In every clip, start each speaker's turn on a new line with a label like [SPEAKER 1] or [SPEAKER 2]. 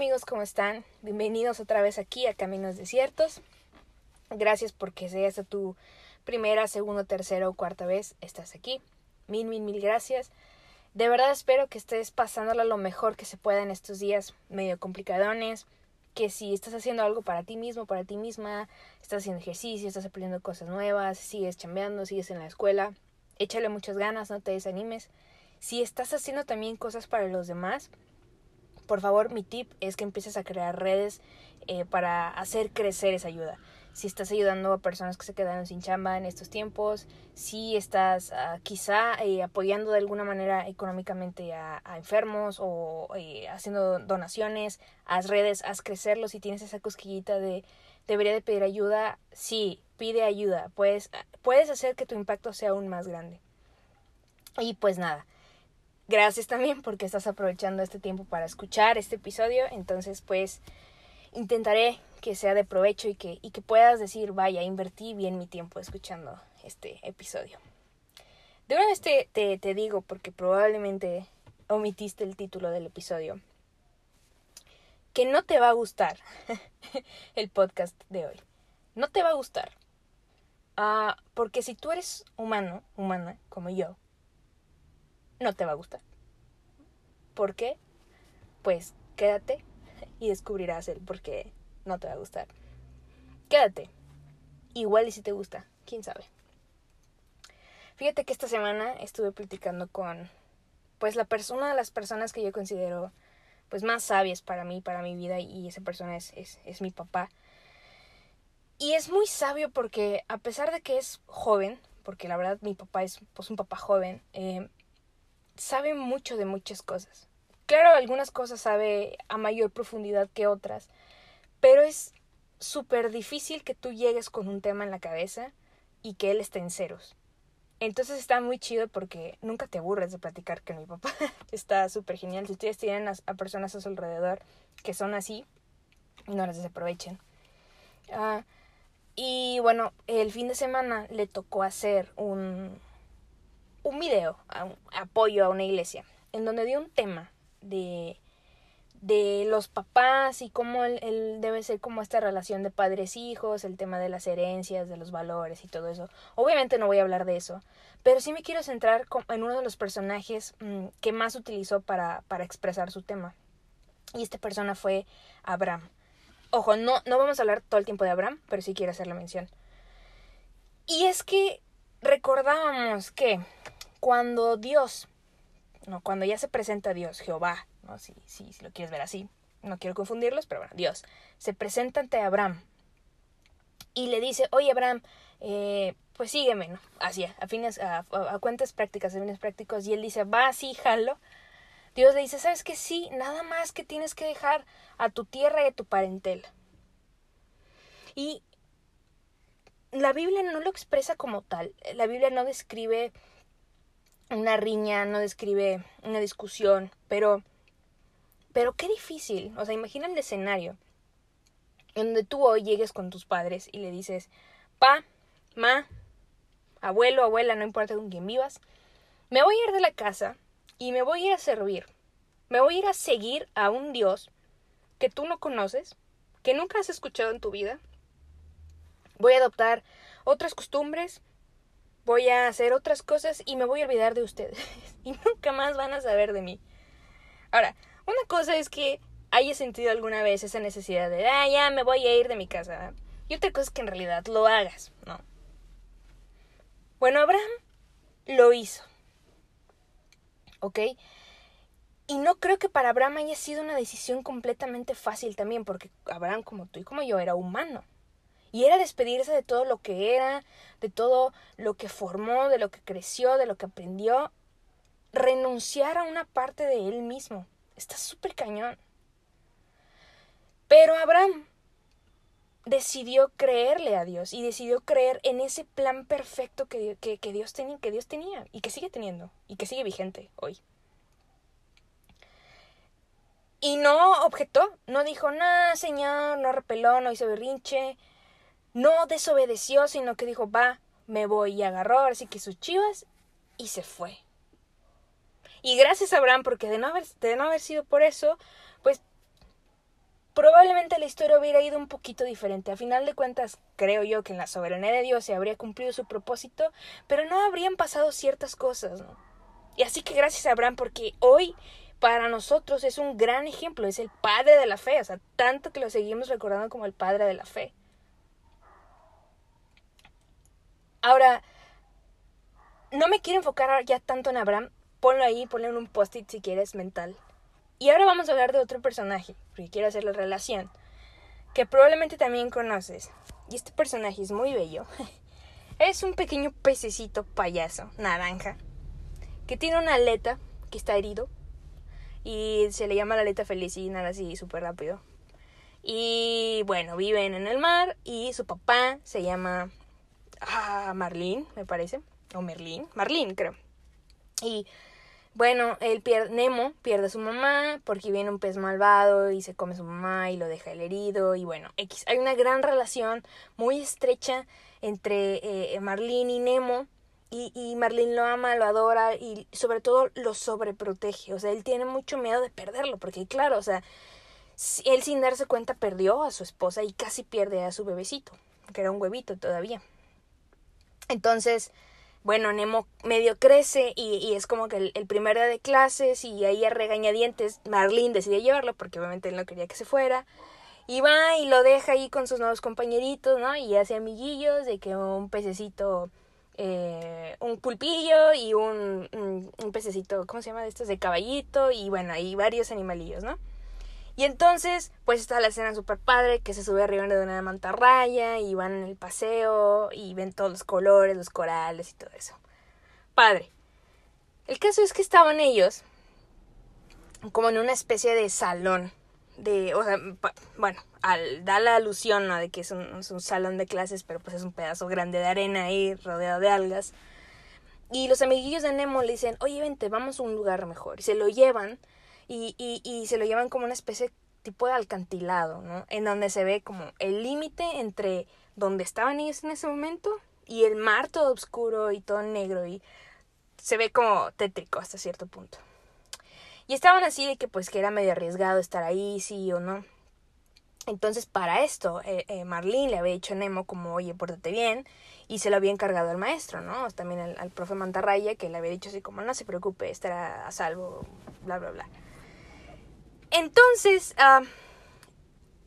[SPEAKER 1] amigos, ¿cómo están? Bienvenidos otra vez aquí a Caminos Desiertos. Gracias porque sea esta tu primera, segunda, tercera o cuarta vez estás aquí. Mil, mil, mil gracias. De verdad espero que estés pasándola lo mejor que se pueda en estos días medio complicadones. Que si estás haciendo algo para ti mismo, para ti misma, estás haciendo ejercicio, estás aprendiendo cosas nuevas, sigues chambeando, sigues en la escuela, échale muchas ganas, no te desanimes. Si estás haciendo también cosas para los demás, por favor, mi tip es que empieces a crear redes eh, para hacer crecer esa ayuda. Si estás ayudando a personas que se quedaron sin chamba en estos tiempos, si estás uh, quizá eh, apoyando de alguna manera económicamente a, enfermos o eh, haciendo donaciones, haz redes, haz crecerlos. Si tienes esa cosquillita de debería de pedir ayuda, sí, pide ayuda. Puedes, puedes hacer que tu impacto sea aún más grande. Y pues nada, Gracias también porque estás aprovechando este tiempo para escuchar este episodio. Entonces, pues intentaré que sea de provecho y que, y que puedas decir, vaya, invertí bien mi tiempo escuchando este episodio. De una vez te, te, te digo, porque probablemente omitiste el título del episodio, que no te va a gustar el podcast de hoy. No te va a gustar. Uh, porque si tú eres humano, humana, como yo, no te va a gustar. ¿Por qué? Pues quédate y descubrirás el por qué no te va a gustar. Quédate. Igual y si te gusta, quién sabe. Fíjate que esta semana estuve platicando con pues la persona de las personas que yo considero pues más sabias para mí, para mi vida, y esa persona es, es, es mi papá. Y es muy sabio porque a pesar de que es joven, porque la verdad mi papá es pues un papá joven, eh, sabe mucho de muchas cosas. Claro, algunas cosas sabe a mayor profundidad que otras, pero es súper difícil que tú llegues con un tema en la cabeza y que él esté en ceros. Entonces está muy chido porque nunca te aburres de platicar con mi papá. está súper genial. Si ustedes tienen a, personas a su alrededor que son así, no las desaprovechen. Uh, y bueno, el fin de semana le tocó hacer un, un video, apoyo a una iglesia, en donde dio un tema de, de los papás y cómo él, debe ser como esta relación de padres-hijos, el tema de las herencias, de los valores y todo eso. Obviamente no voy a hablar de eso, pero sí me quiero centrar en uno de los personajes mmm, que más utilizó para, para expresar su tema. Y esta persona fue Abraham. Ojo, no, no vamos a hablar todo el tiempo de Abraham, pero sí quiero hacer la mención. Y es que recordábamos que cuando Dios, no, cuando ya se presenta Dios, Jehová, ¿no? Si, si, si lo quieres ver así, no quiero confundirlos, pero bueno, Dios, se presenta ante Abraham y le dice, oye Abraham, eh, pues sígueme, ¿no? Así, a, fines, a, cuentas prácticas, a fines prácticos, y él dice, va así, jalo. Dios le dice, ¿sabes qué? Sí, nada más que tienes que dejar a tu tierra y a tu parentela. Y la Biblia no lo expresa como tal. La Biblia no describe una riña, no describe una discusión, pero pero qué difícil, o sea, imagina el escenario en donde tú hoy llegues con tus padres y le dices, "Pa, ma, abuelo, abuela, no importa con quién vivas, me voy a ir de la casa y me voy a ir a servir. Me voy a ir a seguir a un Dios que tú no conoces, que nunca has escuchado en tu vida. Voy a adoptar otras costumbres, voy a hacer otras cosas y me voy a olvidar de ustedes. y nunca más van a saber de mí. Ahora, una cosa es que hayas sentido alguna vez esa necesidad de, ah, ya me voy a ir de mi casa. Y otra cosa es que en realidad lo hagas, ¿no? Bueno, Abraham lo hizo. ¿Ok? Y no creo que para Abraham haya sido una decisión completamente fácil también, porque Abraham, como tú y como yo, era humano. Y era despedirse de todo lo que era, de todo lo que formó, de lo que creció, de lo que aprendió. Renunciar a una parte de él mismo. Está súper cañón. Pero Abraham decidió creerle a Dios y decidió creer en ese plan perfecto que, que, Dios tenía, que Dios tenía y que sigue teniendo y que sigue vigente hoy. Y no objetó, no dijo, nada, señor, no repeló, no hizo berrinche, no desobedeció, sino que dijo, va, me voy y agarró así que sus chivas y se fue. Y gracias a Abraham, porque de no haber, de no haber sido por eso, pues probablemente la historia hubiera ido un poquito diferente. A final de cuentas, creo yo que en la soberanía de Dios se habría cumplido su propósito, pero no habrían pasado ciertas cosas, ¿no? Y así que gracias a Abraham, porque hoy para nosotros es un gran ejemplo, es el padre de la fe, o sea, tanto que lo seguimos recordando como el padre de la fe. Ahora, no me quiero enfocar ya tanto en Abraham, ponlo ahí, ponlo en un post-it si quieres mental. Y ahora vamos a hablar de otro personaje, porque quiero hacer la relación, que probablemente también conoces. Y este personaje es muy bello. es un pequeño pececito payaso, naranja, que tiene una aleta que está herido. Y se le llama la aleta feliz y nada así súper rápido. Y bueno, viven en el mar y su papá se llama ah, Marlene, me parece. O Merlín. Marlene, creo. Y bueno, el pierde, Nemo pierde a su mamá porque viene un pez malvado y se come a su mamá y lo deja el herido. Y bueno, X. Hay una gran relación muy estrecha entre eh, Marlene y Nemo. Y, y Marlene lo ama, lo adora y sobre todo lo sobreprotege. O sea, él tiene mucho miedo de perderlo porque claro, o sea, él sin darse cuenta perdió a su esposa y casi pierde a su bebecito, que era un huevito todavía. Entonces, bueno, Nemo medio crece y, es como que el, primer día de clases y ahí a regañadientes Marlene decide llevarlo porque obviamente él no quería que se fuera. Y va y lo deja ahí con sus nuevos compañeritos, ¿no? Y hace amiguillos de que un pececito, eh, un pulpillo y un, un, un, pececito, ¿cómo se llama de estos? De caballito y bueno, hay varios animalillos, ¿no? Y entonces, pues está la escena super padre que se sube arriba de una mantarraya y van en el paseo y ven todos los colores, los corales y todo eso. Padre. El caso es que estaban ellos como en una especie de salón. De, o sea, bueno, al, da la alusión, ¿no? De que es un, es un salón de clases, pero pues es un pedazo grande de arena ahí rodeado de algas. Y los amiguillos de Nemo le dicen, oye, vente, vamos a un lugar mejor. Y se lo llevan y, y, y se lo llevan como una especie tipo de alcantilado, ¿no? En donde se ve como el límite entre donde estaban ellos en ese momento y el mar todo oscuro y todo negro y se ve como tétrico hasta cierto punto. Y estaban así de que pues que era medio arriesgado estar ahí, sí o no. Entonces para esto eh, eh, Marlene le había dicho a Nemo como, oye, pórtate bien, y se lo había encargado al maestro, ¿no? También al, al profe Mantarraya, que le había dicho así como, no se preocupe, estará a salvo, bla, bla, bla. Entonces, uh,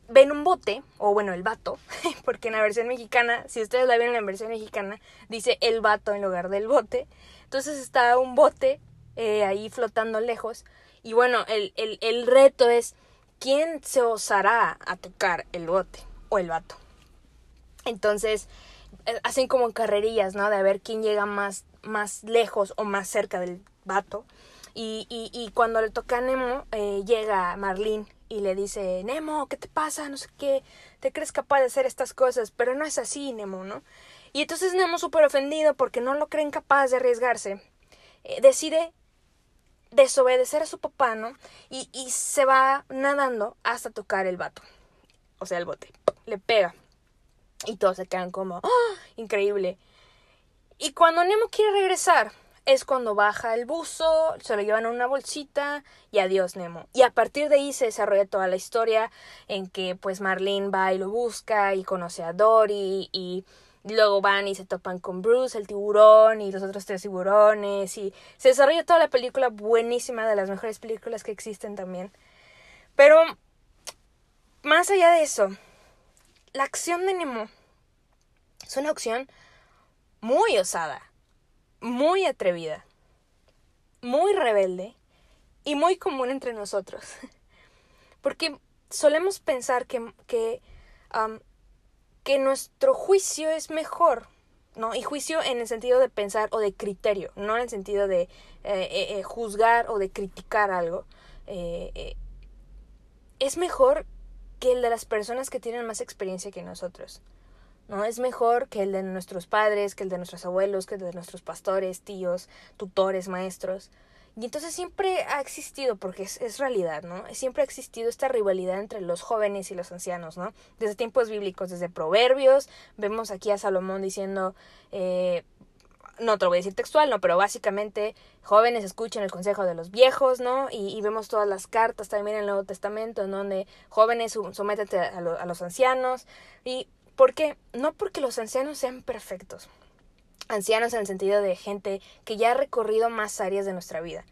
[SPEAKER 1] ven un bote, o bueno, el vato, porque en la versión mexicana, si ustedes la ven en la versión mexicana, dice el vato en lugar del bote. Entonces está un bote eh, ahí flotando lejos. Y bueno, el, el, el reto es quién se osará a tocar el bote o el vato. Entonces, eh, hacen como carrerillas, ¿no? De ver quién llega más, más lejos o más cerca del vato. Y, y, cuando le toca a Nemo, eh, llega Marlene y le dice, Nemo, ¿qué te pasa? No sé qué, te crees capaz de hacer estas cosas, pero no es así, Nemo, ¿no? Y entonces Nemo, súper ofendido porque no lo creen capaz de arriesgarse, eh, decide desobedecer a su papá, ¿no? Y, y se va nadando hasta tocar el vato, o sea, el bote, le pega. Y todos se quedan como, ¡oh! Increíble. Y cuando Nemo quiere regresar, es cuando baja el buzo, se lo llevan en una bolsita y adiós Nemo. Y a partir de ahí se desarrolla toda la historia en que pues Marlene va y lo busca y conoce a Dory y luego van y se topan con Bruce, el tiburón y los otros tres tiburones y se desarrolla toda la película buenísima, de las mejores películas que existen también. Pero más allá de eso, la acción de Nemo es una acción muy osada muy atrevida, muy rebelde y muy común entre nosotros. Porque solemos pensar que, que, que nuestro juicio es mejor, ¿no? Y juicio en el sentido de pensar o de criterio, no en el sentido de eh, eh, eh, juzgar o de criticar algo. es mejor que el de las personas que tienen más experiencia que nosotros. ¿No? Es mejor que el de nuestros padres, que el de nuestros abuelos, que el de nuestros pastores, tíos, tutores, maestros. Y entonces siempre ha existido, porque es, es, realidad, ¿no? Siempre ha existido esta rivalidad entre los jóvenes y los ancianos, ¿no? Desde tiempos bíblicos, desde proverbios, vemos aquí a Salomón diciendo, eh, no te lo voy a decir textual, no, pero básicamente jóvenes escuchen el consejo de los viejos, ¿no? Y, vemos todas las cartas también en el Nuevo Testamento, en donde jóvenes sométete a, a los ancianos. ¿Y por qué? No porque los ancianos sean perfectos. Ancianos en el sentido de gente que ya ha recorrido más áreas de nuestra vida.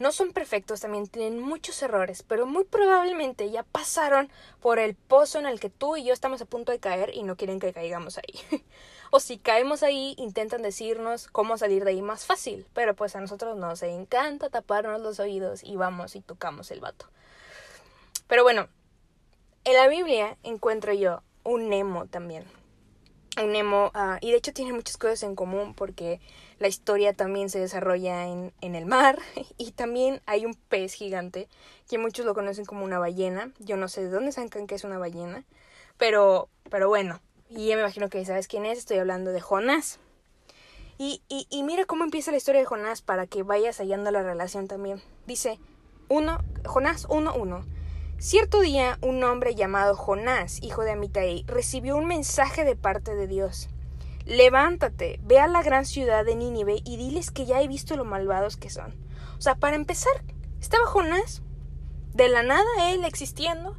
[SPEAKER 1] No son perfectos, también tienen muchos errores, pero muy probablemente ya pasaron por el pozo en el que tú y yo estamos a punto de caer y no quieren que caigamos ahí. o si caemos ahí, intentan decirnos cómo salir de ahí más fácil, pero pues a nosotros nos encanta taparnos los oídos y vamos y tocamos el vato. Pero bueno, en la Biblia encuentro yo un Nemo también un Nemo, ah, y de hecho tiene muchas cosas en común porque la historia también se desarrolla en, en, el mar y también hay un pez gigante que muchos lo conocen como una ballena. Yo no sé de dónde sacan que es una ballena, pero, pero bueno, y ya me imagino que sabes quién es, estoy hablando de Jonás. Y, y, y mira cómo empieza la historia de Jonás para que vayas hallando la relación también. Dice, uno, Jonás 1.1. Cierto día, un hombre llamado Jonás, hijo de Amitai, recibió un mensaje de parte de Dios. Levántate, ve a la gran ciudad de Nínive y diles que ya he visto lo malvados que son. O sea, para empezar, estaba Jonás, de la nada él existiendo,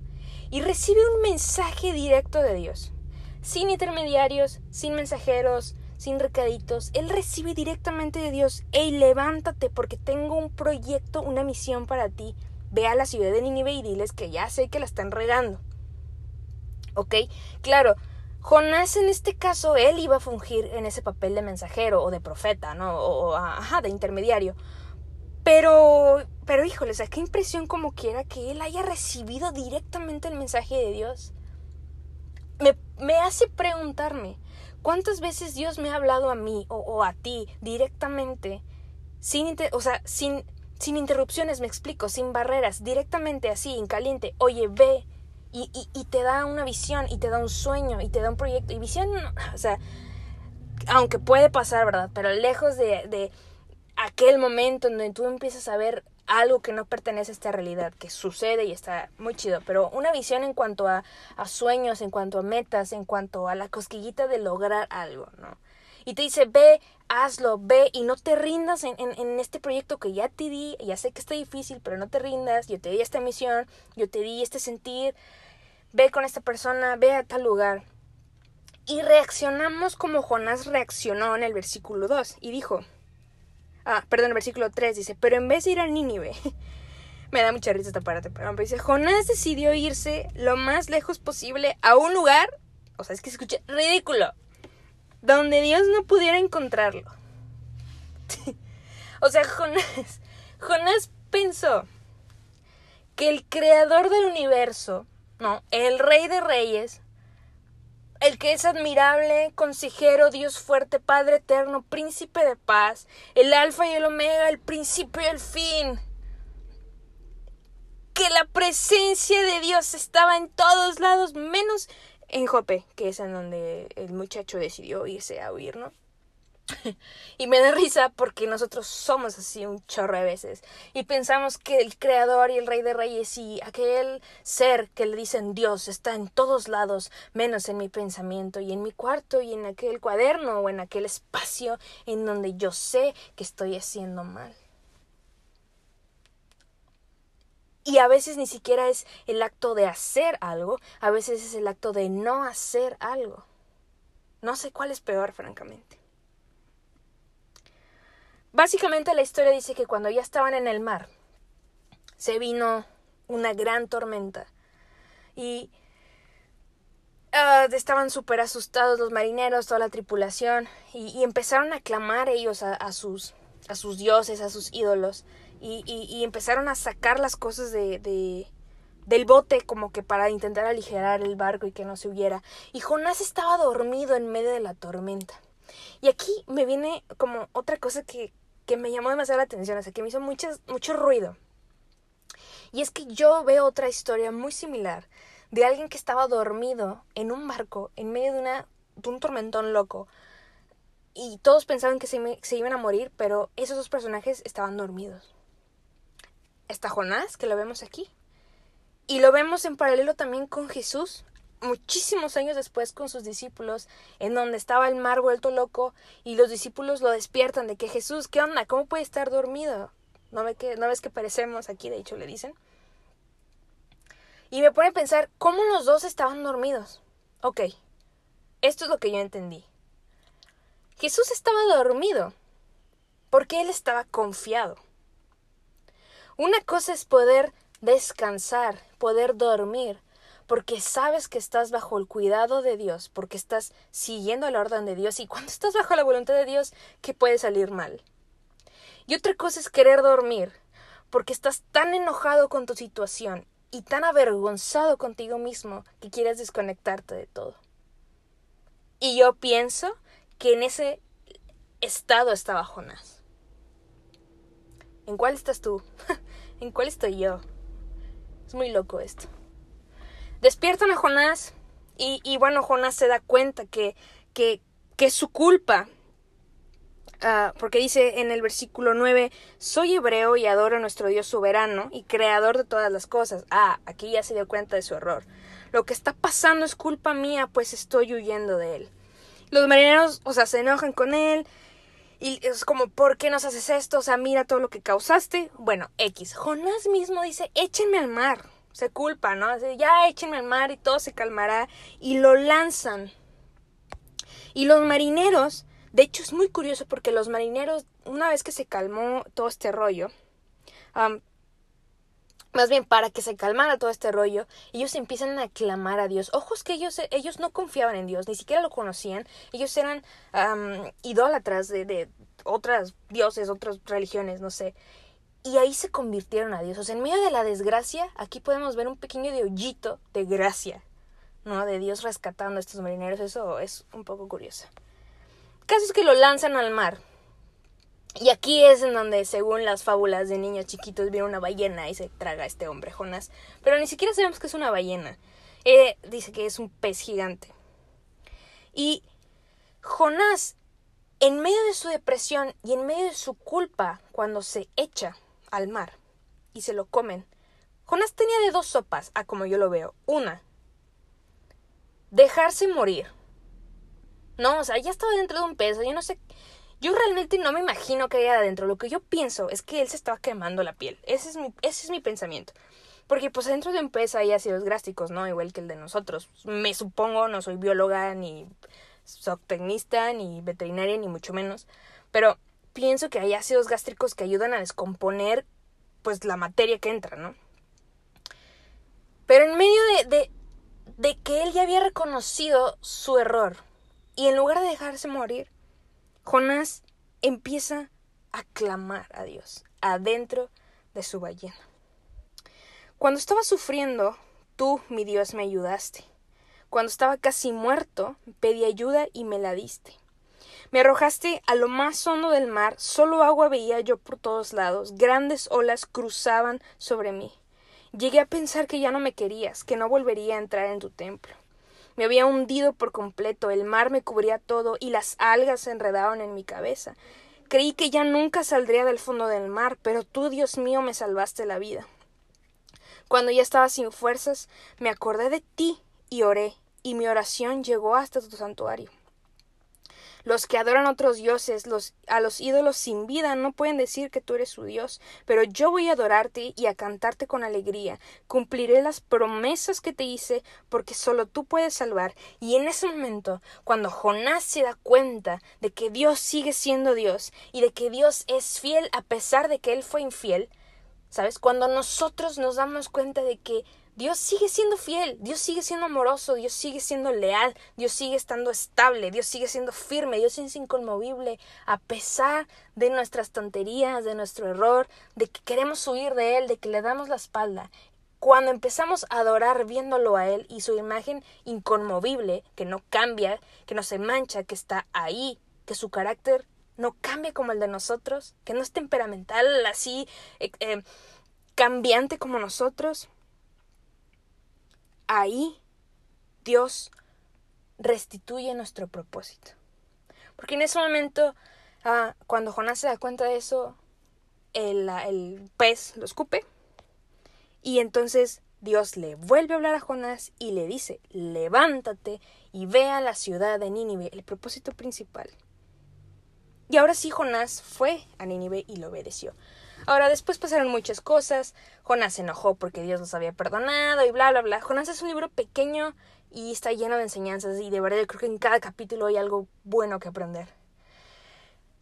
[SPEAKER 1] y recibe un mensaje directo de Dios. Sin intermediarios, sin mensajeros, sin recaditos, él recibe directamente de Dios. Ey, levántate porque tengo un proyecto, una misión para ti ve a la ciudad de Nínive y diles que ya sé que la están regando. ¿Ok? Claro, Jonás en este caso, él iba a fungir en ese papel de mensajero o de profeta, ¿no? O, ajá, de intermediario. Pero, pero híjole, qué impresión como quiera que él haya recibido directamente el mensaje de Dios. Me, me hace preguntarme, ¿cuántas veces Dios me ha hablado a mí o, o a ti directamente, sin, o sea, sin, sin interrupciones, me explico, sin barreras, directamente así, en caliente, oye, ve, y, y, te da una visión, y te da un sueño, y te da un proyecto, y visión, o sea, aunque puede pasar, ¿verdad? Pero lejos de, de aquel momento en donde tú empiezas a ver algo que no pertenece a esta realidad, que sucede y está muy chido, pero una visión en cuanto a, a sueños, en cuanto a metas, en cuanto a la cosquillita de lograr algo, ¿no? y te dice, ve, hazlo, ve y no te rindas en, este proyecto que ya te di, ya sé que está difícil, pero no te rindas, yo te di esta misión, yo te di este sentir, ve con esta persona, ve a tal lugar. Y reaccionamos como Jonás reaccionó en el versículo 2 y dijo, ah, perdón, el versículo 3 dice, pero en vez de ir a Nínive, me da mucha risa esta parte, pero dice, Jonás decidió irse lo más lejos posible a un lugar, o sea, es que se escucha ridículo, donde Dios no pudiera encontrarlo. o sea, Jonás, Jonás pensó que el creador del universo, no, el rey de reyes, el que es admirable, consejero, Dios fuerte, Padre eterno, príncipe de paz, el alfa y el omega, el principio y el fin. Que la presencia de Dios estaba en todos lados, menos en Jope, que es en donde el muchacho decidió irse a huir, ¿no? y me da risa porque nosotros somos así un chorro de veces y pensamos que el creador y el rey de reyes y aquel ser que le dicen Dios está en todos lados menos en mi pensamiento y en mi cuarto y en aquel cuaderno o en aquel espacio en donde yo sé que estoy haciendo mal. Y a veces ni siquiera es el acto de hacer algo, a veces es el acto de no hacer algo. No sé cuál es peor, francamente. Básicamente la historia dice que cuando ya estaban en el mar, se vino una gran tormenta y ah, estaban súper asustados los marineros, toda la tripulación, y, empezaron a clamar ellos a, sus, a sus dioses, a sus ídolos y, y, empezaron a sacar las cosas de, de, del bote como que para intentar aligerar el barco y que no se huyera. Y Jonás estaba dormido en medio de la tormenta. Y aquí me viene como otra cosa que, que me llamó demasiado la atención, o sea, que me hizo mucho, mucho ruido. Y es que yo veo otra historia muy similar de alguien que estaba dormido en un barco en medio de, una, de un tormentón loco. Y todos pensaban que se, se iban a morir, pero esos dos personajes estaban dormidos está Jonás, que lo vemos aquí. Y lo vemos en paralelo también con Jesús muchísimos años después con sus discípulos, en donde estaba el mar vuelto loco y los discípulos lo despiertan de que Jesús, ¿qué onda? ¿Cómo puede estar dormido? ¿No, ve que, ¿No ves que parecemos aquí? De hecho, le dicen. Y me pone a pensar, ¿cómo los dos estaban dormidos? Ok, esto es lo que yo entendí. Jesús estaba dormido porque él estaba confiado. Una cosa es poder descansar, poder dormir, porque sabes que estás bajo el cuidado de Dios, porque estás siguiendo la orden de Dios y cuando estás bajo la voluntad de Dios, ¿qué puede salir mal? Y otra cosa es querer dormir, porque estás tan enojado con tu situación y tan avergonzado contigo mismo que quieres desconectarte de todo. Y yo pienso que en ese estado estaba Jonás. ¿En cuál estás tú? ¿En cuál estoy yo? Es muy loco esto. Despiertan a Jonás y, bueno, Jonás se da cuenta que, que, que es su culpa. Ah, porque dice en el versículo 9, soy hebreo y adoro a nuestro Dios soberano y creador de todas las cosas. Ah, aquí ya se dio cuenta de su error. Lo que está pasando es culpa mía, pues estoy huyendo de él. Los marineros, o sea, se enojan con él, y es como, ¿por qué nos haces esto? O sea, mira todo lo que causaste. Bueno, X. Jonás mismo dice, échenme al mar. Se culpa, ¿no? Dice, ya échenme al mar y todo se calmará. Y lo lanzan. Y los marineros, de hecho es muy curioso porque los marineros, una vez que se calmó todo este rollo, más bien para que se calmara todo este rollo, ellos empiezan a clamar a Dios. Ojos que ellos, ellos no confiaban en Dios, ni siquiera lo conocían. Ellos eran idólatras de, de otras dioses, otras religiones, no sé. Y ahí se convirtieron a Dios. O sea, en medio de la desgracia, aquí podemos ver un pequeño hoyito de gracia, ¿no? De Dios rescatando a estos marineros. Eso es un poco curioso. El caso es que lo lanzan al mar. Y aquí es en donde, según las fábulas de niños chiquitos, viene una ballena y se traga a este hombre, Jonás. Pero ni siquiera sabemos que es una ballena. Eh, dice que es un pez gigante. Y Jonás, en medio de su depresión y en medio de su culpa, cuando se echa al mar y se lo comen, Jonás tenía de dos sopas, a como yo lo veo. Una, dejarse morir. No, o sea, ya estaba dentro de un pez, yo no sé yo realmente no me imagino que haya adentro. Lo que yo pienso es que él se estaba quemando la piel. Ese es mi, ese es mi pensamiento. Porque pues adentro de un pez hay ácidos gástricos, ¿no? Igual que el de nosotros. Me supongo, no soy bióloga, ni zootecnista, ni veterinaria, ni mucho menos. Pero pienso que hay ácidos gástricos que ayudan a descomponer pues la materia que entra, ¿no? Pero en medio de, de, de que él ya había reconocido su error y en lugar de dejarse morir, Jonás empieza a clamar a Dios adentro de su ballena. Cuando estaba sufriendo, tú, mi Dios, me ayudaste. Cuando estaba casi muerto, pedí ayuda y me la diste. Me arrojaste a lo más hondo del mar, solo agua veía yo por todos lados, grandes olas cruzaban sobre mí. Llegué a pensar que ya no me querías, que no volvería a entrar en tu templo. Me había hundido por completo, el mar me cubría todo y las algas se enredaban en mi cabeza. Creí que ya nunca saldría del fondo del mar, pero tú, Dios mío, me salvaste la vida. Cuando ya estaba sin fuerzas, me acordé de ti y oré, y mi oración llegó hasta tu santuario. Los que adoran a otros dioses, los, a los ídolos sin vida, no pueden decir que tú eres su Dios, pero yo voy a adorarte y a cantarte con alegría. Cumpliré las promesas que te hice, porque solo tú puedes salvar. Y en ese momento, cuando Jonás se da cuenta de que Dios sigue siendo Dios y de que Dios es fiel a pesar de que él fue infiel, ¿sabes? Cuando nosotros nos damos cuenta de que Dios sigue siendo fiel, Dios sigue siendo amoroso, Dios sigue siendo leal, Dios sigue estando estable, Dios sigue siendo firme, Dios es inconmovible, a pesar de nuestras tonterías, de nuestro error, de que queremos huir de Él, de que le damos la espalda. Cuando empezamos a adorar viéndolo a Él y su imagen inconmovible, que no cambia, que no se mancha, que está ahí, que su carácter no cambia como el de nosotros, que no es temperamental así, eh, eh, cambiante como nosotros, ahí Dios restituye nuestro propósito. Porque en ese momento, ah, cuando Jonás se da cuenta de eso, el, el pez lo escupe y entonces Dios le vuelve a hablar a Jonás y le dice, levántate y ve a la ciudad de Nínive, el propósito principal. Y ahora sí Jonás fue a Nínive y lo obedeció. Ahora después pasaron muchas cosas, Jonás se enojó porque Dios los había perdonado y bla, bla, bla. Jonás es un libro pequeño y está lleno de enseñanzas y de verdad yo creo que en cada capítulo hay algo bueno que aprender.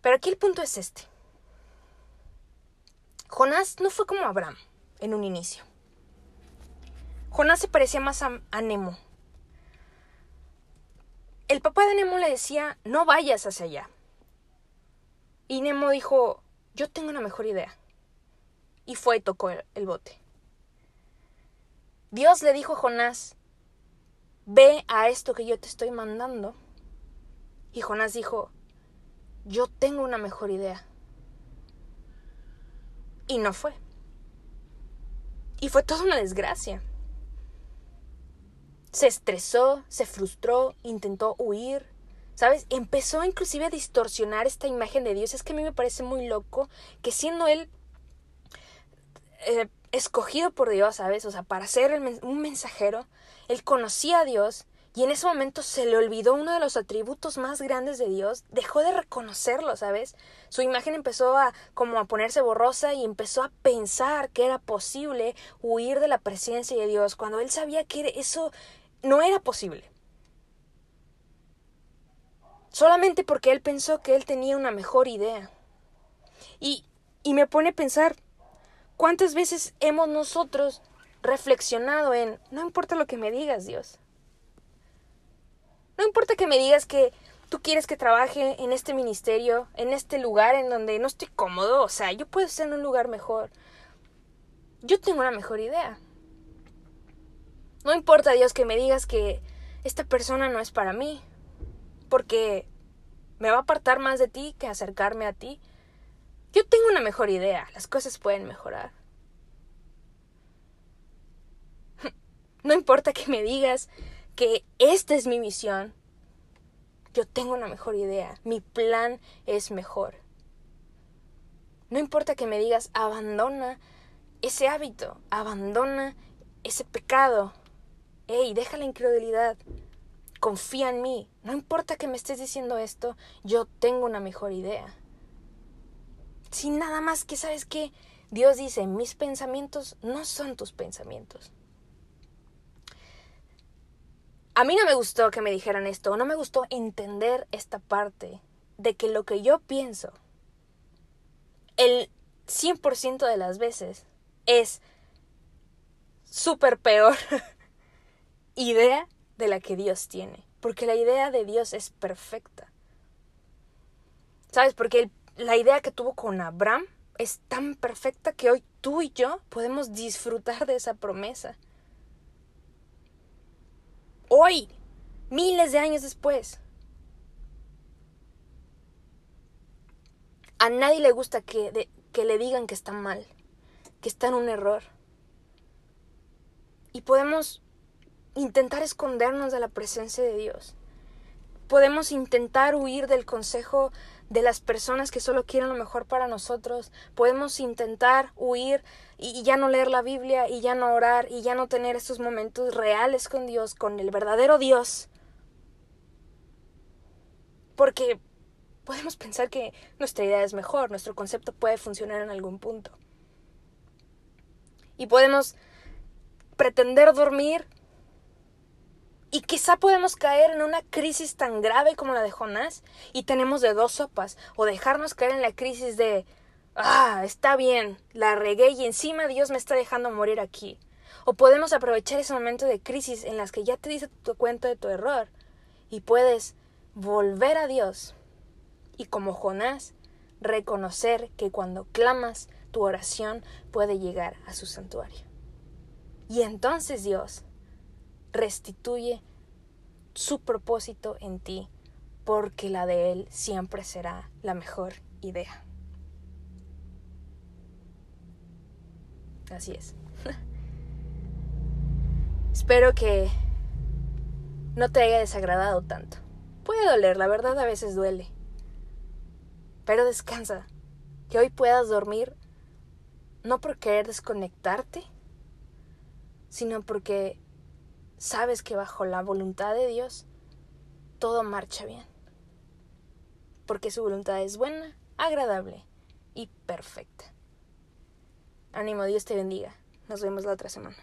[SPEAKER 1] Pero aquí el punto es este. Jonás no fue como Abraham en un inicio. Jonás se parecía más a, Nemo. El papá de Nemo le decía, no vayas hacia allá. Y Nemo dijo, yo tengo una mejor idea. Y fue y tocó el bote. Dios le dijo a Jonás, ve a esto que yo te estoy mandando. Y Jonás dijo, yo tengo una mejor idea. Y no fue. Y fue toda una desgracia. Se estresó, se frustró, intentó huir. ¿Sabes? Empezó inclusive a distorsionar esta imagen de Dios. Es que a mí me parece muy loco que siendo él eh, escogido por Dios, ¿sabes? O sea, para ser un mensajero, él conocía a Dios y en ese momento se le olvidó uno de los atributos más grandes de Dios, dejó de reconocerlo, ¿sabes? Su imagen empezó a como a ponerse borrosa y empezó a pensar que era posible huir de la presencia de Dios cuando él sabía que eso no era posible. Solamente porque él pensó que él tenía una mejor idea. Y, y me pone a pensar, ¿cuántas veces hemos nosotros reflexionado en, no importa lo que me digas, Dios, no importa que me digas que tú quieres que trabaje en este ministerio, en este lugar en donde no estoy cómodo, o sea, yo puedo estar en un lugar mejor. Yo tengo una mejor idea. No importa, Dios, que me digas que esta persona no es para mí, porque me va a apartar más de ti que acercarme a ti. Yo tengo una mejor idea, las cosas pueden mejorar. No importa que me digas que esta es mi misión. Yo tengo una mejor idea, mi plan es mejor. No importa que me digas, abandona ese hábito, abandona ese pecado. Ey, deja la incredulidad, confía en mí. No importa que me estés diciendo esto, yo tengo una mejor idea. Sin nada más que, ¿sabes qué? Dios dice, mis pensamientos no son tus pensamientos. A mí no me gustó que me dijeran esto, no me gustó entender esta parte de que lo que yo pienso, el 100% de las veces, es súper peor idea de la que Dios tiene. Porque la idea de Dios es perfecta. ¿Sabes? Porque la idea que tuvo con Abraham es tan perfecta que hoy tú y yo podemos disfrutar de esa promesa hoy, miles de años después. A nadie le gusta que, que le digan que está mal, que está en un error. Y podemos intentar escondernos de la presencia de Dios. Podemos intentar huir del consejo de las personas que solo quieren lo mejor para nosotros. Podemos intentar huir y ya no leer la Biblia y ya no orar y ya no tener estos momentos reales con Dios, con el verdadero Dios. Porque podemos pensar que nuestra idea es mejor, nuestro concepto puede funcionar en algún punto. Y podemos pretender dormir y quizá podemos caer en una crisis tan grave como la de Jonás y tenemos de dos sopas, o dejarnos caer en la crisis de, ah, está bien, la regué y encima Dios me está dejando morir aquí. O podemos aprovechar ese momento de crisis en las que ya te dice tu cuenta de tu error y puedes volver a Dios y como Jonás reconocer que cuando clamas tu oración puede llegar a su santuario. Y entonces Dios restituye su propósito en ti, porque la de Él siempre será la mejor idea. Así es. Espero que no te haya desagradado tanto. Puede doler, la verdad a veces duele. Pero descansa, que hoy puedas dormir no por querer desconectarte, sino porque sabes que bajo la voluntad de Dios todo marcha bien. Porque su voluntad es buena, agradable y perfecta. Ánimo, Dios te bendiga. Nos vemos la otra semana.